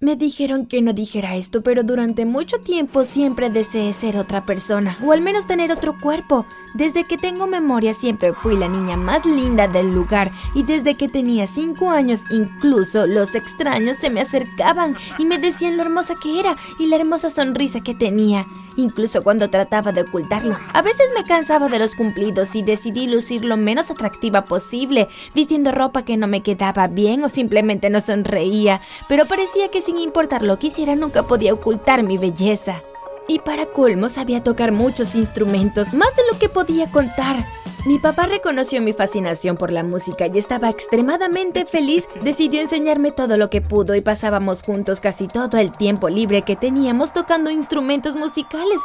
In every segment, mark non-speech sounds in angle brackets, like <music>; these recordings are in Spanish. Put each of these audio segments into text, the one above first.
Me dijeron que no dijera esto, pero durante mucho tiempo siempre deseé ser otra persona, o al menos tener otro cuerpo. Desde que tengo memoria siempre fui la niña más linda del lugar, y desde que tenía 5 años incluso los extraños se me acercaban y me decían lo hermosa que era y la hermosa sonrisa que tenía, incluso cuando trataba de ocultarlo. A veces me cansaba de los cumplidos y decidí lucir lo menos atractiva posible, vistiendo ropa que no me quedaba bien o simplemente no sonreía, pero parecía que sin importar lo que hiciera nunca podía ocultar mi belleza. Y para colmo sabía tocar muchos instrumentos, más de lo que podía contar. Mi papá reconoció mi fascinación por la música y estaba extremadamente feliz. <laughs> Decidió enseñarme todo lo que pudo y pasábamos juntos casi todo el tiempo libre que teníamos tocando instrumentos musicales.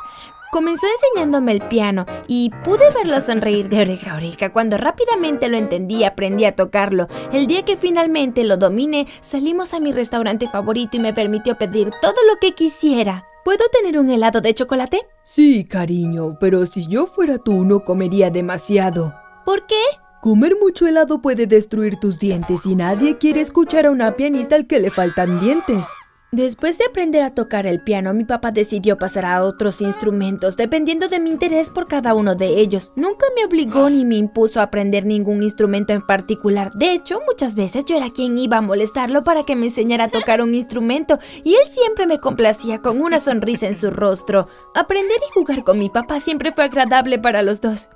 Comenzó enseñándome el piano y pude verlo sonreír de oreja a oreja. Cuando rápidamente lo entendí y aprendí a tocarlo, el día que finalmente lo dominé, salimos a mi restaurante favorito y me permitió pedir todo lo que quisiera. ¿Puedo tener un helado de chocolate? Sí, cariño, pero si yo fuera tú no comería demasiado. ¿Por qué? Comer mucho helado puede destruir tus dientes y nadie quiere escuchar a una pianista al que le faltan dientes. Después de aprender a tocar el piano, mi papá decidió pasar a otros instrumentos, dependiendo de mi interés por cada uno de ellos. Nunca me obligó ni me impuso a aprender ningún instrumento en particular. De hecho, muchas veces yo era quien iba a molestarlo para que me enseñara a tocar un instrumento, y él siempre me complacía con una sonrisa en su rostro. Aprender y jugar con mi papá siempre fue agradable para los dos.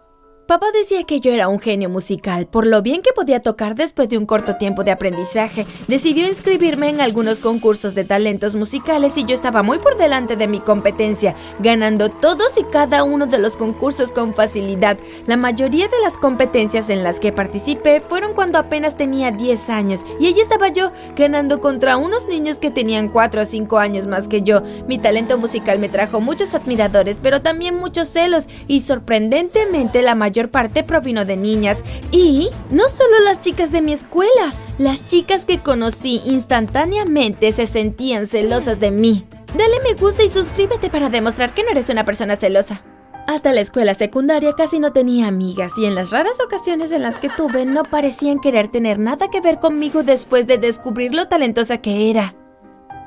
Papá decía que yo era un genio musical, por lo bien que podía tocar después de un corto tiempo de aprendizaje. Decidió inscribirme en algunos concursos de talentos musicales y yo estaba muy por delante de mi competencia, ganando todos y cada uno de los concursos con facilidad. La mayoría de las competencias en las que participé fueron cuando apenas tenía 10 años y allí estaba yo, ganando contra unos niños que tenían 4 o 5 años más que yo. Mi talento musical me trajo muchos admiradores, pero también muchos celos y sorprendentemente la mayoría parte provino de niñas y no solo las chicas de mi escuela, las chicas que conocí instantáneamente se sentían celosas de mí. Dale me gusta y suscríbete para demostrar que no eres una persona celosa. Hasta la escuela secundaria casi no tenía amigas y en las raras ocasiones en las que tuve no parecían querer tener nada que ver conmigo después de descubrir lo talentosa que era.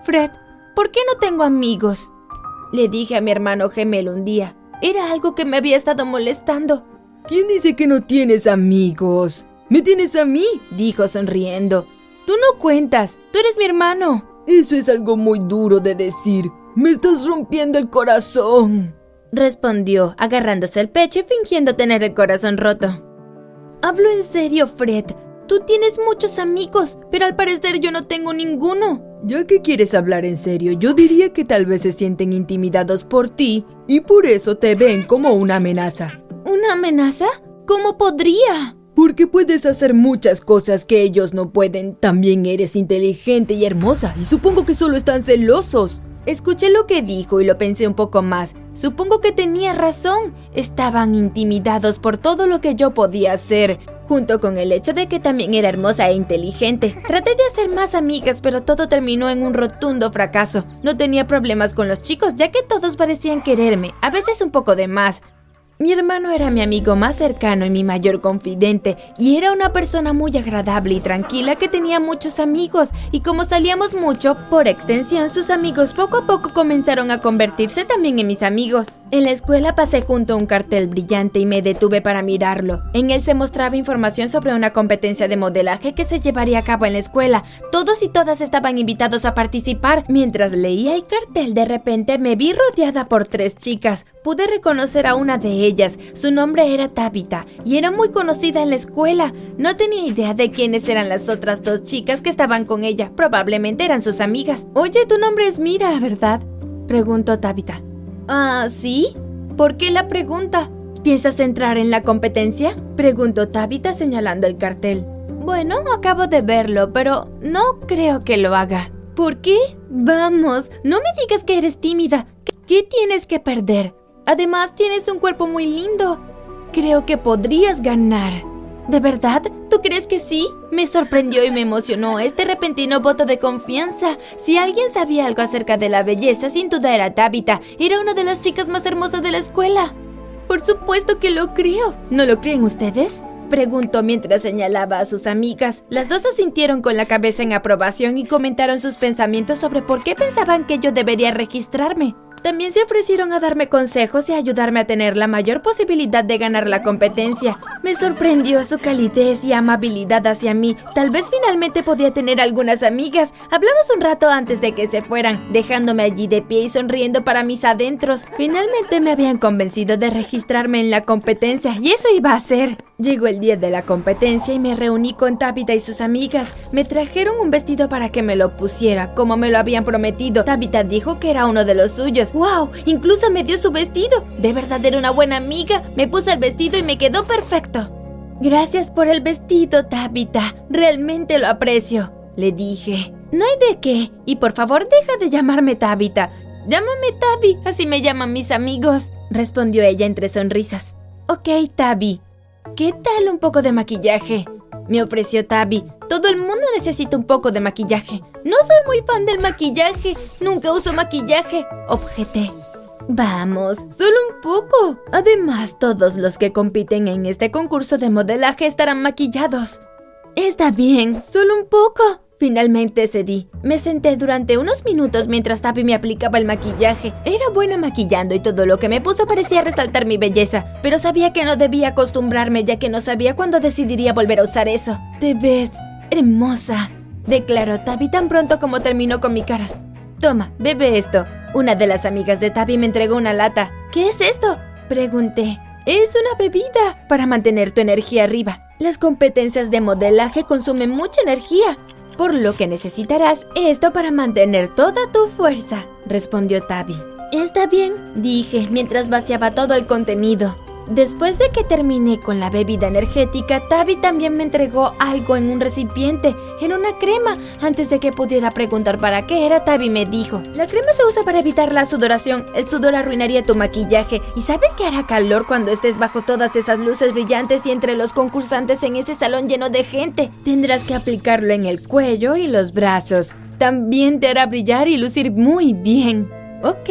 Fred, ¿por qué no tengo amigos? Le dije a mi hermano gemelo un día. Era algo que me había estado molestando. ¿Quién dice que no tienes amigos? ¿Me tienes a mí? dijo sonriendo. Tú no cuentas, tú eres mi hermano. Eso es algo muy duro de decir. Me estás rompiendo el corazón. Respondió, agarrándose el pecho y fingiendo tener el corazón roto. Hablo en serio, Fred. Tú tienes muchos amigos, pero al parecer yo no tengo ninguno. Ya que quieres hablar en serio, yo diría que tal vez se sienten intimidados por ti y por eso te ven como una amenaza. ¿Una amenaza? ¿Cómo podría? Porque puedes hacer muchas cosas que ellos no pueden. También eres inteligente y hermosa, y supongo que solo están celosos. Escuché lo que dijo y lo pensé un poco más. Supongo que tenía razón. Estaban intimidados por todo lo que yo podía hacer, junto con el hecho de que también era hermosa e inteligente. Traté de hacer más amigas, pero todo terminó en un rotundo fracaso. No tenía problemas con los chicos, ya que todos parecían quererme, a veces un poco de más. Mi hermano era mi amigo más cercano y mi mayor confidente, y era una persona muy agradable y tranquila que tenía muchos amigos, y como salíamos mucho, por extensión sus amigos poco a poco comenzaron a convertirse también en mis amigos. En la escuela pasé junto a un cartel brillante y me detuve para mirarlo. En él se mostraba información sobre una competencia de modelaje que se llevaría a cabo en la escuela. Todos y todas estaban invitados a participar. Mientras leía el cartel, de repente me vi rodeada por tres chicas. Pude reconocer a una de ellas. Su nombre era Tabitha y era muy conocida en la escuela. No tenía idea de quiénes eran las otras dos chicas que estaban con ella. Probablemente eran sus amigas. Oye, tu nombre es Mira, ¿verdad? Preguntó Tabitha. Ah, ¿sí? ¿Por qué la pregunta? ¿Piensas entrar en la competencia? Preguntó Tabitha señalando el cartel. Bueno, acabo de verlo, pero no creo que lo haga. ¿Por qué? Vamos, no me digas que eres tímida. ¿Qué tienes que perder? Además, tienes un cuerpo muy lindo. Creo que podrías ganar. ¿De verdad? ¿Tú crees que sí? Me sorprendió y me emocionó este repentino voto de confianza. Si alguien sabía algo acerca de la belleza, sin duda era Tabitha. Era una de las chicas más hermosas de la escuela. Por supuesto que lo creo. ¿No lo creen ustedes? Preguntó mientras señalaba a sus amigas. Las dos asintieron con la cabeza en aprobación y comentaron sus pensamientos sobre por qué pensaban que yo debería registrarme. También se ofrecieron a darme consejos y ayudarme a tener la mayor posibilidad de ganar la competencia. Me sorprendió su calidez y amabilidad hacia mí. Tal vez finalmente podía tener algunas amigas. Hablamos un rato antes de que se fueran, dejándome allí de pie y sonriendo para mis adentros. Finalmente me habían convencido de registrarme en la competencia y eso iba a ser. Llegó el día de la competencia y me reuní con Tabitha y sus amigas. Me trajeron un vestido para que me lo pusiera, como me lo habían prometido. Tabitha dijo que era uno de los suyos. ¡Wow! Incluso me dio su vestido. De verdad era una buena amiga. Me puse el vestido y me quedó perfecto. Gracias por el vestido, Tabitha. Realmente lo aprecio, le dije. No hay de qué. Y por favor, deja de llamarme Tabitha. Llámame Tabi, así me llaman mis amigos, respondió ella entre sonrisas. Ok, Tabi, ¿Qué tal un poco de maquillaje? Me ofreció Tabi. Todo el mundo necesita un poco de maquillaje. No soy muy fan del maquillaje. Nunca uso maquillaje. Objeté. Vamos, solo un poco. Además, todos los que compiten en este concurso de modelaje estarán maquillados. Está bien, solo un poco. Finalmente cedí. Me senté durante unos minutos mientras Tappy me aplicaba el maquillaje. Era buena maquillando y todo lo que me puso parecía resaltar mi belleza, pero sabía que no debía acostumbrarme ya que no sabía cuándo decidiría volver a usar eso. Te ves hermosa, declaró Tabby tan pronto como terminó con mi cara. Toma, bebe esto. Una de las amigas de Tabby me entregó una lata. ¿Qué es esto? Pregunté. Es una bebida para mantener tu energía arriba. Las competencias de modelaje consumen mucha energía por lo que necesitarás esto para mantener toda tu fuerza, respondió Tabi. Está bien, dije mientras vaciaba todo el contenido. Después de que terminé con la bebida energética, Tabi también me entregó algo en un recipiente, en una crema. Antes de que pudiera preguntar para qué era, Tabi me dijo, la crema se usa para evitar la sudoración, el sudor arruinaría tu maquillaje y sabes que hará calor cuando estés bajo todas esas luces brillantes y entre los concursantes en ese salón lleno de gente. Tendrás que aplicarlo en el cuello y los brazos. También te hará brillar y lucir muy bien. Ok,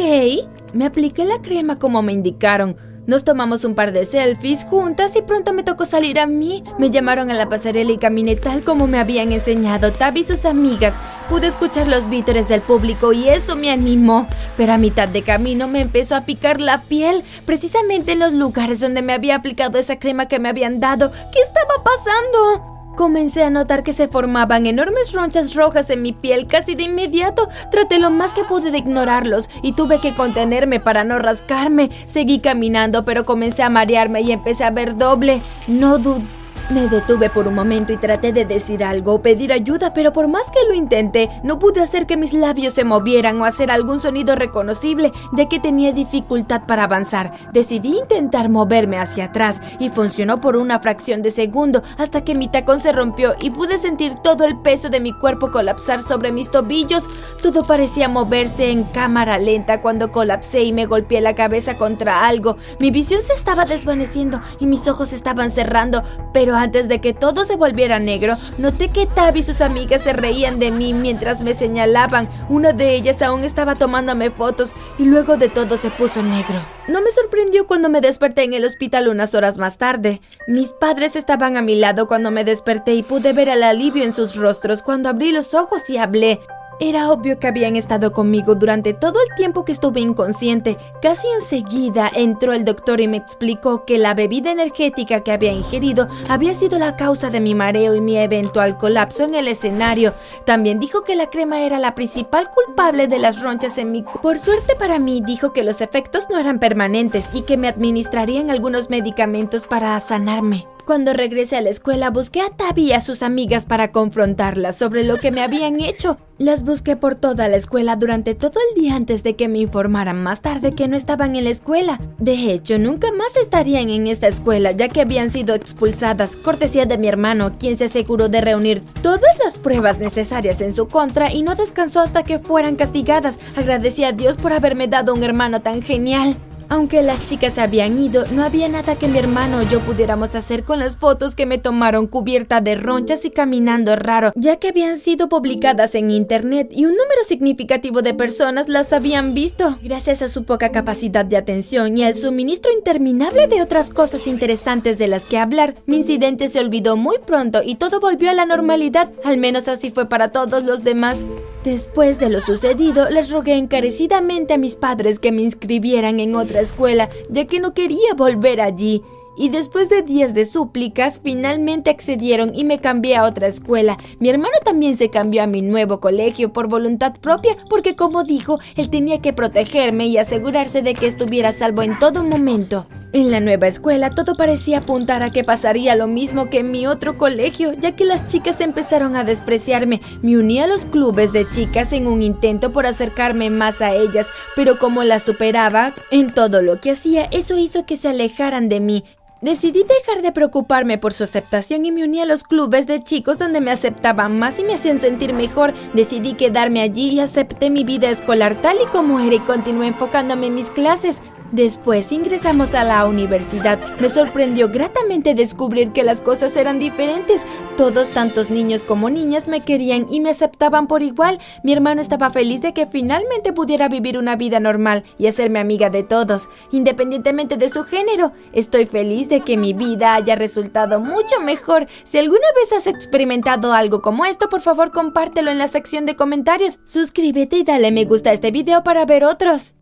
me apliqué la crema como me indicaron. Nos tomamos un par de selfies juntas y pronto me tocó salir a mí. Me llamaron a la pasarela y caminé tal como me habían enseñado Tab y sus amigas. Pude escuchar los vítores del público y eso me animó. Pero a mitad de camino me empezó a picar la piel, precisamente en los lugares donde me había aplicado esa crema que me habían dado. ¿Qué estaba pasando? Comencé a notar que se formaban enormes ronchas rojas en mi piel casi de inmediato. Traté lo más que pude de ignorarlos y tuve que contenerme para no rascarme. Seguí caminando, pero comencé a marearme y empecé a ver doble. No dudé me detuve por un momento y traté de decir algo o pedir ayuda, pero por más que lo intenté, no pude hacer que mis labios se movieran o hacer algún sonido reconocible, ya que tenía dificultad para avanzar. Decidí intentar moverme hacia atrás y funcionó por una fracción de segundo hasta que mi tacón se rompió y pude sentir todo el peso de mi cuerpo colapsar sobre mis tobillos. Todo parecía moverse en cámara lenta cuando colapsé y me golpeé la cabeza contra algo. Mi visión se estaba desvaneciendo y mis ojos estaban cerrando, pero antes de que todo se volviera negro, noté que Tab y sus amigas se reían de mí mientras me señalaban. Una de ellas aún estaba tomándome fotos y luego de todo se puso negro. No me sorprendió cuando me desperté en el hospital unas horas más tarde. Mis padres estaban a mi lado cuando me desperté y pude ver el alivio en sus rostros cuando abrí los ojos y hablé. Era obvio que habían estado conmigo durante todo el tiempo que estuve inconsciente. Casi enseguida entró el doctor y me explicó que la bebida energética que había ingerido había sido la causa de mi mareo y mi eventual colapso en el escenario. También dijo que la crema era la principal culpable de las ronchas en mi Por suerte para mí, dijo que los efectos no eran permanentes y que me administrarían algunos medicamentos para sanarme. Cuando regresé a la escuela busqué a Tabi y a sus amigas para confrontarlas sobre lo que me habían hecho. Las busqué por toda la escuela durante todo el día antes de que me informaran más tarde que no estaban en la escuela. De hecho, nunca más estarían en esta escuela ya que habían sido expulsadas, cortesía de mi hermano, quien se aseguró de reunir todas las pruebas necesarias en su contra y no descansó hasta que fueran castigadas. Agradecí a Dios por haberme dado un hermano tan genial. Aunque las chicas habían ido, no había nada que mi hermano o yo pudiéramos hacer con las fotos que me tomaron cubierta de ronchas y caminando raro, ya que habían sido publicadas en internet y un número significativo de personas las habían visto. Gracias a su poca capacidad de atención y al suministro interminable de otras cosas interesantes de las que hablar, mi incidente se olvidó muy pronto y todo volvió a la normalidad, al menos así fue para todos los demás. Después de lo sucedido, les rogué encarecidamente a mis padres que me inscribieran en otra escuela, ya que no quería volver allí. Y después de días de súplicas, finalmente accedieron y me cambié a otra escuela. Mi hermano también se cambió a mi nuevo colegio por voluntad propia, porque como dijo, él tenía que protegerme y asegurarse de que estuviera salvo en todo momento. En la nueva escuela todo parecía apuntar a que pasaría lo mismo que en mi otro colegio, ya que las chicas empezaron a despreciarme. Me uní a los clubes de chicas en un intento por acercarme más a ellas, pero como las superaba en todo lo que hacía, eso hizo que se alejaran de mí. Decidí dejar de preocuparme por su aceptación y me uní a los clubes de chicos donde me aceptaban más y me hacían sentir mejor. Decidí quedarme allí y acepté mi vida escolar tal y como era y continué enfocándome en mis clases. Después ingresamos a la universidad. Me sorprendió gratamente descubrir que las cosas eran diferentes. Todos, tantos niños como niñas, me querían y me aceptaban por igual. Mi hermano estaba feliz de que finalmente pudiera vivir una vida normal y hacerme amiga de todos, independientemente de su género. Estoy feliz de que mi vida haya resultado mucho mejor. Si alguna vez has experimentado algo como esto, por favor compártelo en la sección de comentarios. Suscríbete y dale me gusta a este video para ver otros.